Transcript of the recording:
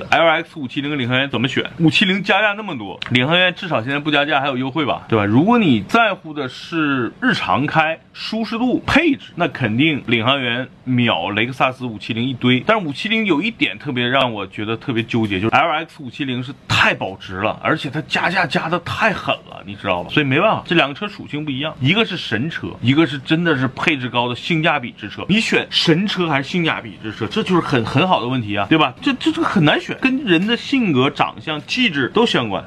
LX 五七零跟领航员怎么选？五七零加价那么多，领航员至少现在不加价还有优惠吧，对吧？如果你在乎的是日常开、舒适度、配置，那肯定领航员秒雷克萨斯五七零一堆。但是五七零有一点特别让我觉得特别纠结，就是 LX 五七零是太保值了，而且它加价加的太狠了，你知道吧？所以没办法，这两个车属性不一样，一个是神车，一个是真的是配置高的性价比之车。你选神车还是性价比之车，这就是很很好的问题啊，对吧？这这这很难选，跟人的性格、长相、气质都相关。